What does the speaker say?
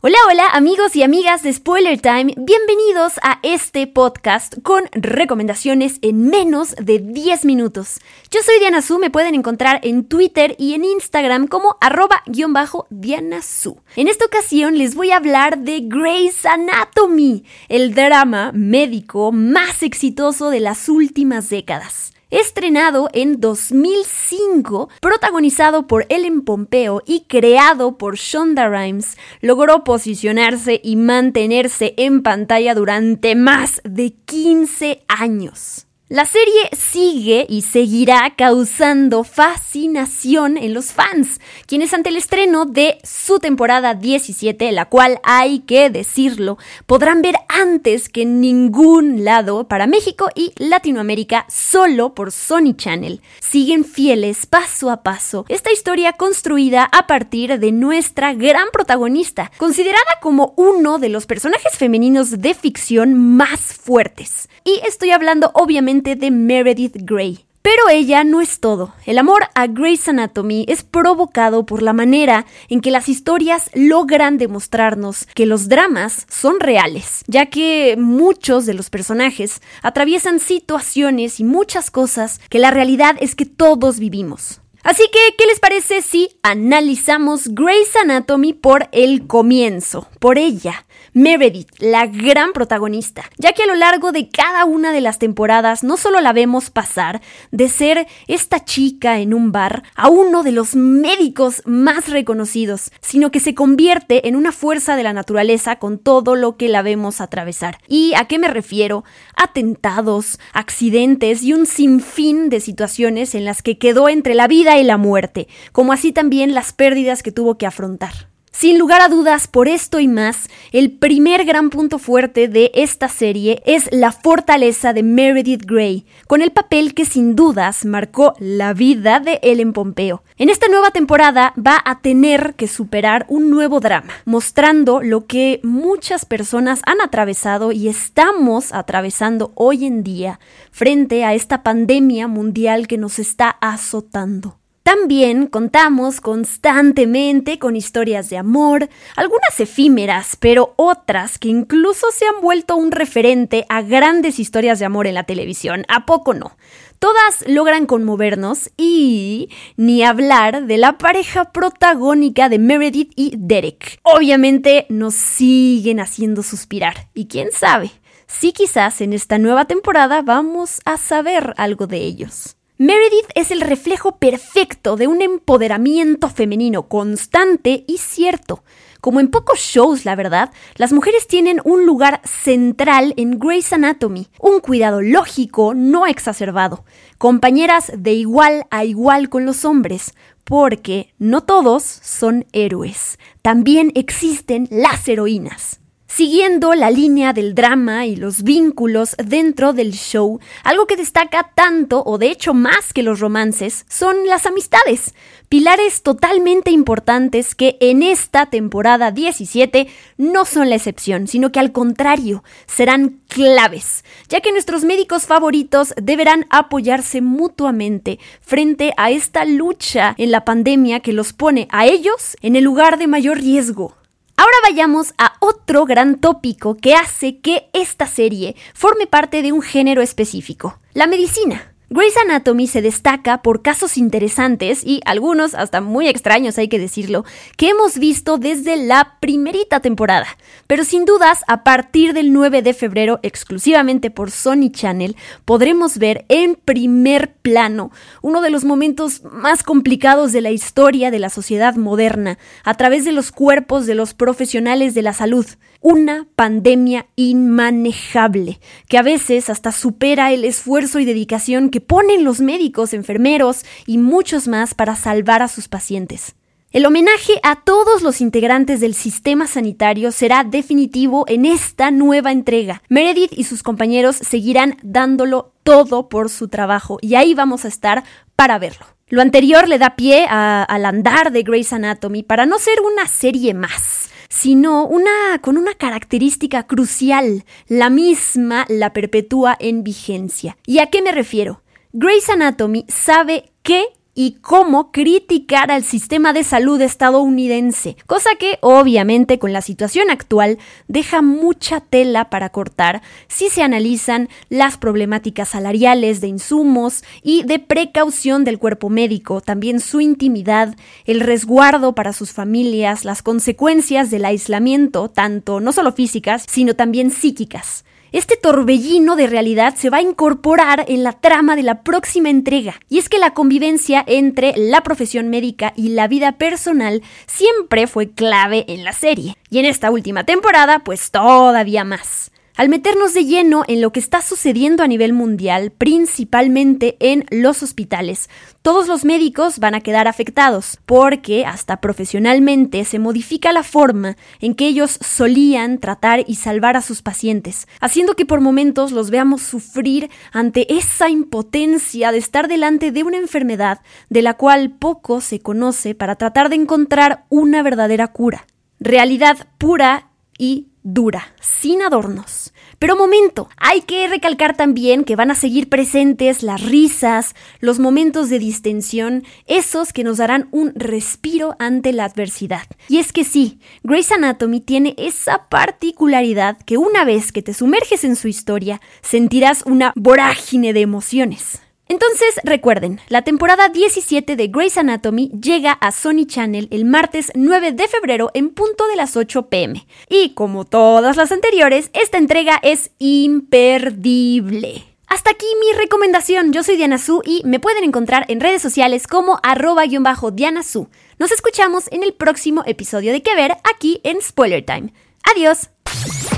Hola, hola amigos y amigas de Spoiler Time, bienvenidos a este podcast con recomendaciones en menos de 10 minutos. Yo soy Diana Su, me pueden encontrar en Twitter y en Instagram como arroba-diana Su. En esta ocasión les voy a hablar de Grey's Anatomy, el drama médico más exitoso de las últimas décadas. Estrenado en 2005, protagonizado por Ellen Pompeo y creado por Shonda Rhimes, logró posicionarse y mantenerse en pantalla durante más de 15 años. La serie sigue y seguirá causando fascinación en los fans, quienes ante el estreno de su temporada 17, la cual hay que decirlo, podrán ver antes que en ningún lado para México y Latinoamérica solo por Sony Channel. Siguen fieles paso a paso esta historia construida a partir de nuestra gran protagonista, considerada como uno de los personajes femeninos de ficción más fuertes. Y estoy hablando obviamente de Meredith Grey. Pero ella no es todo. El amor a Grey's Anatomy es provocado por la manera en que las historias logran demostrarnos que los dramas son reales, ya que muchos de los personajes atraviesan situaciones y muchas cosas que la realidad es que todos vivimos. Así que, ¿qué les parece si analizamos Grey's Anatomy por el comienzo, por ella? Meredith, la gran protagonista, ya que a lo largo de cada una de las temporadas no solo la vemos pasar de ser esta chica en un bar a uno de los médicos más reconocidos, sino que se convierte en una fuerza de la naturaleza con todo lo que la vemos atravesar. ¿Y a qué me refiero? Atentados, accidentes y un sinfín de situaciones en las que quedó entre la vida y la muerte, como así también las pérdidas que tuvo que afrontar. Sin lugar a dudas, por esto y más, el primer gran punto fuerte de esta serie es la fortaleza de Meredith Grey, con el papel que sin dudas marcó la vida de Ellen Pompeo. En esta nueva temporada va a tener que superar un nuevo drama, mostrando lo que muchas personas han atravesado y estamos atravesando hoy en día frente a esta pandemia mundial que nos está azotando. También contamos constantemente con historias de amor, algunas efímeras, pero otras que incluso se han vuelto un referente a grandes historias de amor en la televisión. ¿A poco no? Todas logran conmovernos y ni hablar de la pareja protagónica de Meredith y Derek. Obviamente nos siguen haciendo suspirar y quién sabe, si quizás en esta nueva temporada vamos a saber algo de ellos. Meredith es el reflejo perfecto de un empoderamiento femenino constante y cierto. Como en pocos shows, la verdad, las mujeres tienen un lugar central en Grey's Anatomy, un cuidado lógico, no exacerbado, compañeras de igual a igual con los hombres, porque no todos son héroes, también existen las heroínas. Siguiendo la línea del drama y los vínculos dentro del show, algo que destaca tanto o de hecho más que los romances son las amistades, pilares totalmente importantes que en esta temporada 17 no son la excepción, sino que al contrario serán claves, ya que nuestros médicos favoritos deberán apoyarse mutuamente frente a esta lucha en la pandemia que los pone a ellos en el lugar de mayor riesgo. Ahora vayamos a otro gran tópico que hace que esta serie forme parte de un género específico, la medicina. Grey's Anatomy se destaca por casos interesantes y algunos hasta muy extraños, hay que decirlo, que hemos visto desde la primerita temporada. Pero sin dudas, a partir del 9 de febrero, exclusivamente por Sony Channel, podremos ver en primer plano uno de los momentos más complicados de la historia de la sociedad moderna, a través de los cuerpos de los profesionales de la salud. Una pandemia inmanejable, que a veces hasta supera el esfuerzo y dedicación que ponen los médicos, enfermeros y muchos más para salvar a sus pacientes. El homenaje a todos los integrantes del sistema sanitario será definitivo en esta nueva entrega. Meredith y sus compañeros seguirán dándolo todo por su trabajo y ahí vamos a estar para verlo. Lo anterior le da pie al andar de Grey's Anatomy para no ser una serie más sino una con una característica crucial, la misma la perpetúa en vigencia. ¿Y a qué me refiero? Grey's Anatomy sabe qué y cómo criticar al sistema de salud estadounidense, cosa que obviamente con la situación actual deja mucha tela para cortar si se analizan las problemáticas salariales de insumos y de precaución del cuerpo médico, también su intimidad, el resguardo para sus familias, las consecuencias del aislamiento, tanto no solo físicas, sino también psíquicas. Este torbellino de realidad se va a incorporar en la trama de la próxima entrega, y es que la convivencia entre la profesión médica y la vida personal siempre fue clave en la serie, y en esta última temporada pues todavía más al meternos de lleno en lo que está sucediendo a nivel mundial, principalmente en los hospitales. Todos los médicos van a quedar afectados, porque hasta profesionalmente se modifica la forma en que ellos solían tratar y salvar a sus pacientes, haciendo que por momentos los veamos sufrir ante esa impotencia de estar delante de una enfermedad de la cual poco se conoce para tratar de encontrar una verdadera cura. Realidad pura y dura, sin adornos. Pero momento, hay que recalcar también que van a seguir presentes las risas, los momentos de distensión, esos que nos darán un respiro ante la adversidad. Y es que sí, Grey's Anatomy tiene esa particularidad que una vez que te sumerges en su historia, sentirás una vorágine de emociones. Entonces, recuerden, la temporada 17 de Grey's Anatomy llega a Sony Channel el martes 9 de febrero en punto de las 8 pm. Y como todas las anteriores, esta entrega es imperdible. Hasta aquí mi recomendación. Yo soy Diana Su y me pueden encontrar en redes sociales como arroba-diana Su. Nos escuchamos en el próximo episodio de Que Ver aquí en Spoiler Time. Adiós.